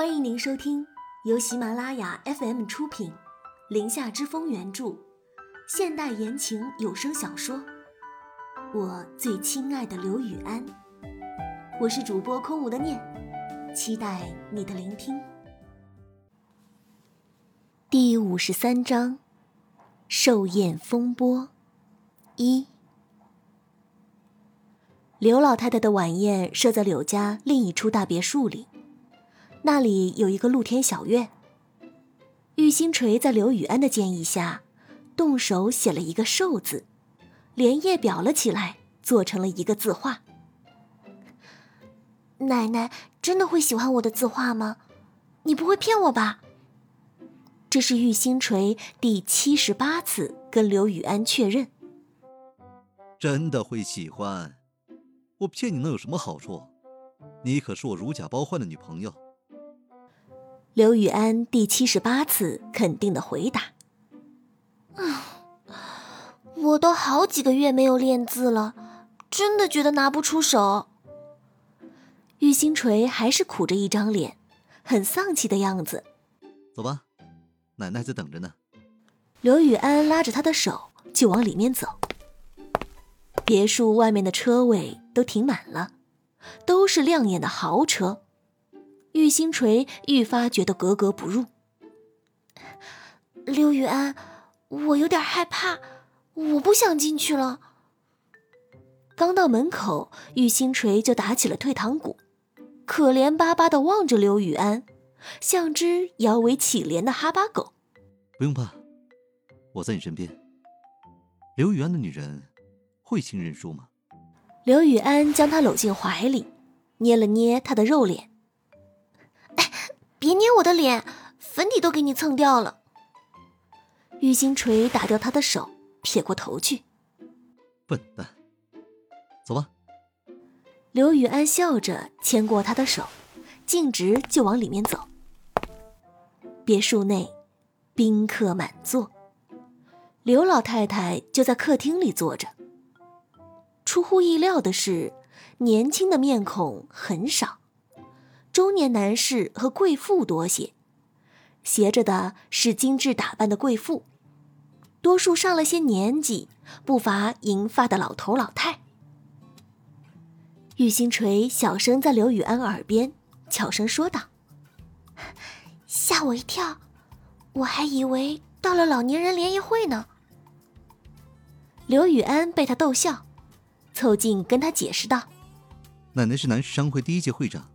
欢迎您收听由喜马拉雅 FM 出品，《林下之风》原著，现代言情有声小说《我最亲爱的刘雨安》。我是主播空无的念，期待你的聆听。第五十三章：寿宴风波一。刘老太太的晚宴设在柳家另一处大别墅里，那里有一个露天小院。玉星锤在刘雨安的建议下，动手写了一个“寿”字，连夜裱了起来，做成了一个字画。奶奶真的会喜欢我的字画吗？你不会骗我吧？这是玉星锤第七十八次跟刘雨安确认，真的会喜欢。我骗你能有什么好处？你可是我如假包换的女朋友。刘雨安第七十八次肯定的回答：“啊，我都好几个月没有练字了，真的觉得拿不出手。”玉星锤还是苦着一张脸，很丧气的样子。走吧，奶奶在等着呢。刘雨安拉着他的手就往里面走。别墅外面的车位都停满了，都是亮眼的豪车。玉星锤愈发觉得格格不入。刘雨安，我有点害怕，我不想进去了。刚到门口，玉星锤就打起了退堂鼓，可怜巴巴的望着刘雨安，像只摇尾乞怜的哈巴狗。不用怕，我在你身边。刘雨安的女人。会轻认输吗？刘雨安将他搂进怀里，捏了捏他的肉脸。哎，别捏我的脸，粉底都给你蹭掉了。玉星锤打掉他的手，撇过头去。笨蛋，走吧。刘雨安笑着牵过他的手，径直就往里面走。别墅内，宾客满座，刘老太太就在客厅里坐着。出乎意料的是，年轻的面孔很少，中年男士和贵妇多些，斜着的是精致打扮的贵妇，多数上了些年纪，不乏银发的老头老太。玉星锤小声在刘雨安耳边悄声说道：“吓我一跳，我还以为到了老年人联谊会呢。”刘雨安被他逗笑。凑近跟他解释道：“奶奶是南市商会第一届会长，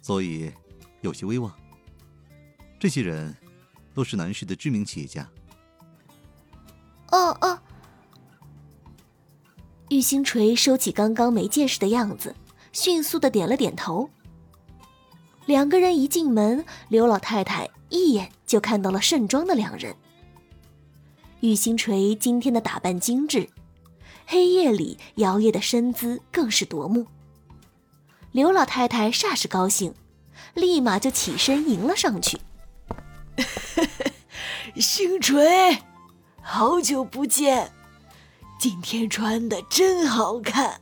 所以有些威望。这些人都是南市的知名企业家。”哦哦。玉星锤收起刚刚没见识的样子，迅速的点了点头。两个人一进门，刘老太太一眼就看到了盛装的两人。玉星锤今天的打扮精致。黑夜里摇曳的身姿更是夺目。刘老太太煞是高兴，立马就起身迎了上去。星锤，好久不见，今天穿的真好看。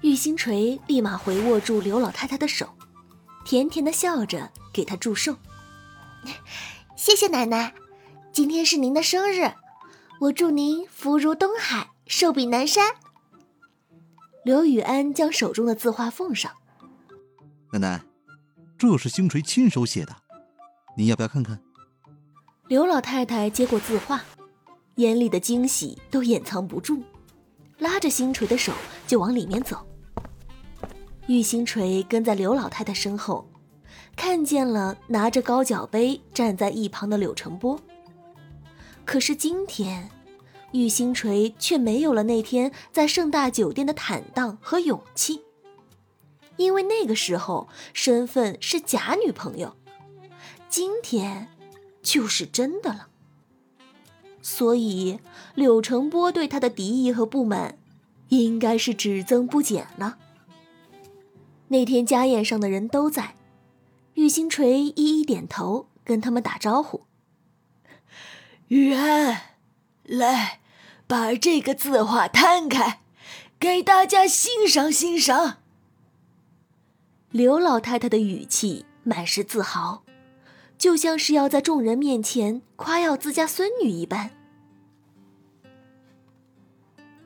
玉星锤立马回握住刘老太太的手，甜甜的笑着给她祝寿。谢谢奶奶，今天是您的生日。我祝您福如东海，寿比南山。刘雨安将手中的字画奉上。奶奶，这是星锤亲手写的，您要不要看看？刘老太太接过字画，眼里的惊喜都掩藏不住，拉着星锤的手就往里面走。玉星锤跟在刘老太太身后，看见了拿着高脚杯站在一旁的柳成波。可是今天，玉星锤却没有了那天在盛大酒店的坦荡和勇气。因为那个时候身份是假女朋友，今天就是真的了。所以柳成波对他的敌意和不满，应该是只增不减了。那天家宴上的人都在，玉星锤一一点头，跟他们打招呼。雨安，来，把这个字画摊开，给大家欣赏欣赏。刘老太太的语气满是自豪，就像是要在众人面前夸耀自家孙女一般。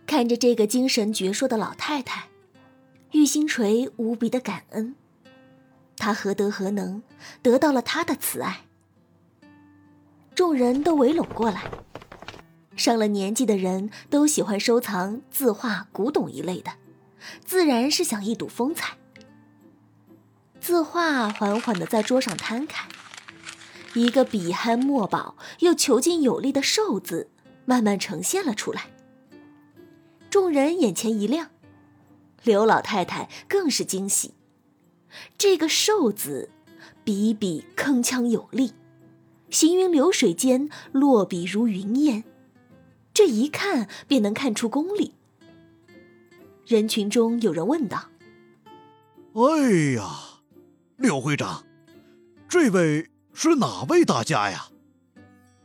看着这个精神矍铄的老太太，玉星锤无比的感恩。他何德何能，得到了她的慈爱？众人都围拢过来。上了年纪的人都喜欢收藏字画、古董一类的，自然是想一睹风采。字画缓缓的在桌上摊开，一个笔酣墨饱又遒劲有力的“寿”字慢慢呈现了出来。众人眼前一亮，刘老太太更是惊喜。这个“寿”字，笔笔铿锵有力，行云流水间，落笔如云烟。这一看便能看出功力。人群中有人问道：“哎呀，刘会长，这位是哪位大家呀？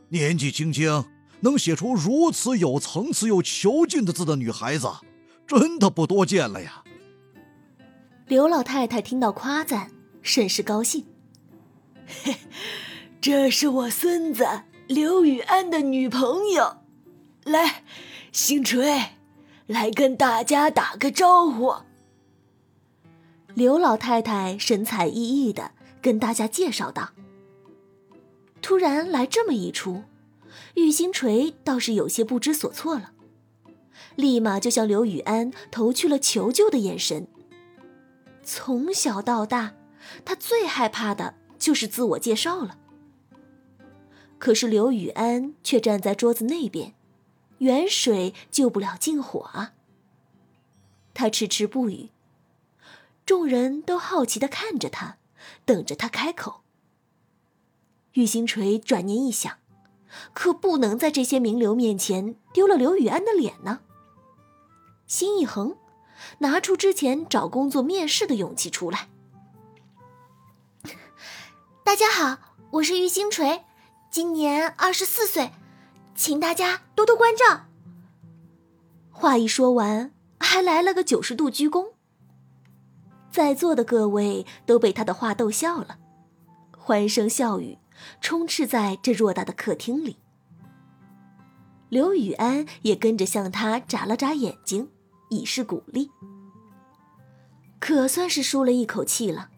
年纪轻轻能写出如此有层次又遒劲的字的女孩子，真的不多见了呀。”刘老太太听到夸赞，甚是高兴。嘿，这是我孙子刘雨安的女朋友。来，星锤，来跟大家打个招呼。刘老太太神采奕奕的跟大家介绍道。突然来这么一出，玉星锤倒是有些不知所措了，立马就向刘雨安投去了求救的眼神。从小到大，他最害怕的就是自我介绍了。可是刘雨安却站在桌子那边。远水救不了近火啊！他迟迟不语，众人都好奇的看着他，等着他开口。玉星锤转念一想，可不能在这些名流面前丢了刘宇安的脸呢。心一横，拿出之前找工作面试的勇气出来。大家好，我是玉星锤，今年二十四岁。请大家多多关照。话一说完，还来了个九十度鞠躬。在座的各位都被他的话逗笑了，欢声笑语充斥在这偌大的客厅里。刘雨安也跟着向他眨了眨眼睛，以示鼓励。可算是舒了一口气了。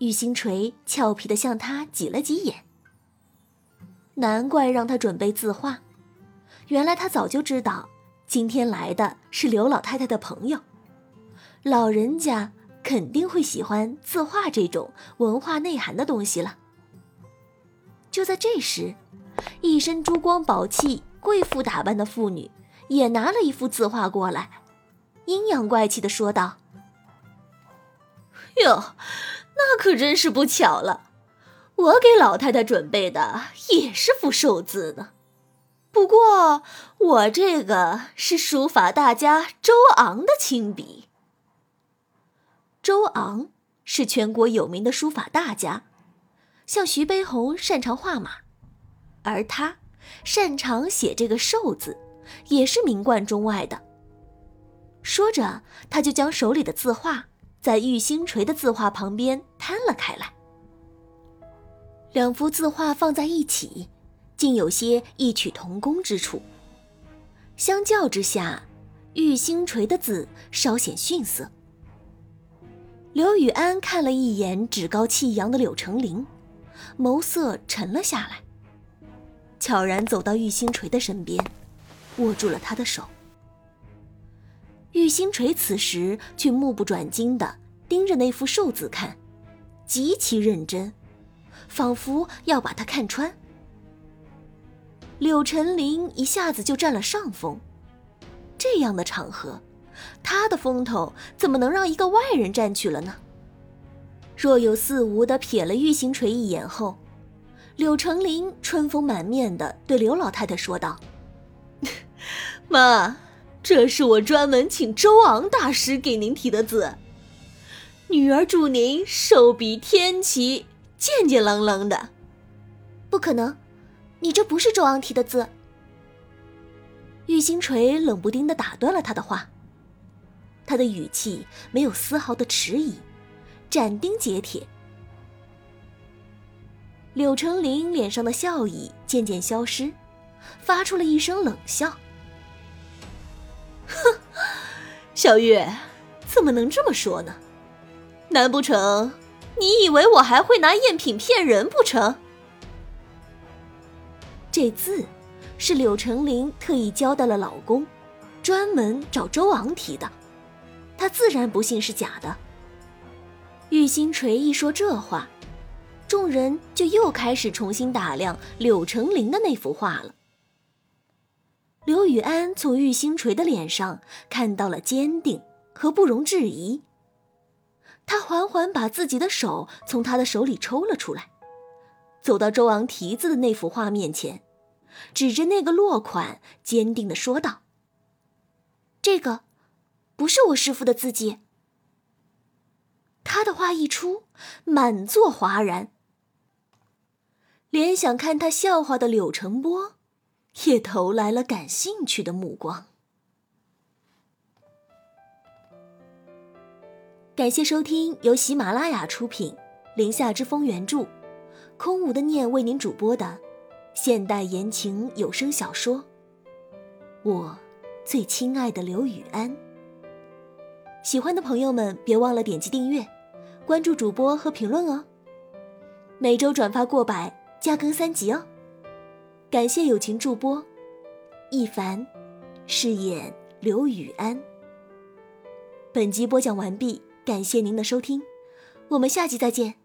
玉星锤俏皮的向他挤了挤眼。难怪让他准备字画，原来他早就知道今天来的是刘老太太的朋友，老人家肯定会喜欢字画这种文化内涵的东西了。就在这时，一身珠光宝气、贵妇打扮的妇女也拿了一幅字画过来，阴阳怪气的说道：“哟，那可真是不巧了。”我给老太太准备的也是幅寿字呢，不过我这个是书法大家周昂的亲笔。周昂是全国有名的书法大家，像徐悲鸿擅长画马，而他擅长写这个寿字，也是名冠中外的。说着，他就将手里的字画在玉星锤的字画旁边摊了开来。两幅字画放在一起，竟有些异曲同工之处。相较之下，玉星锤的字稍显逊色。刘宇安看了一眼趾高气扬的柳成林，眸色沉了下来，悄然走到玉星锤的身边，握住了他的手。玉星锤此时却目不转睛地盯着那幅寿字看，极其认真。仿佛要把他看穿，柳成林一下子就占了上风。这样的场合，他的风头怎么能让一个外人占去了呢？若有似无的瞥了玉星锤一眼后，柳成林春风满面的对刘老太太说道：“ 妈，这是我专门请周昂大师给您题的字，女儿祝您寿比天齐。”健健朗朗的，不可能，你这不是周昂提的字。玉星锤冷不丁的打断了他的话，他的语气没有丝毫的迟疑，斩钉截铁。柳成林脸上的笑意渐渐消失，发出了一声冷笑：“哼，小月，怎么能这么说呢？难不成你以为我还会拿赝品骗人不成？”这字是柳成林特意交代了老公，专门找周昂提的，他自然不信是假的。玉星锤一说这话，众人就又开始重新打量柳成林的那幅画了。刘雨安从玉星锤的脸上看到了坚定和不容置疑，他缓缓把自己的手从他的手里抽了出来，走到周昂提字的那幅画面前，指着那个落款，坚定的说道：“这个，不是我师傅的字迹。”他的话一出，满座哗然。连想看他笑话的柳成波，也投来了感兴趣的目光。感谢收听由喜马拉雅出品、林下之风原著、空无的念为您主播的现代言情有声小说《我最亲爱的刘雨安》。喜欢的朋友们，别忘了点击订阅。关注主播和评论哦，每周转发过百，加更三集哦。感谢友情助播一凡，饰演刘雨安。本集播讲完毕，感谢您的收听，我们下集再见。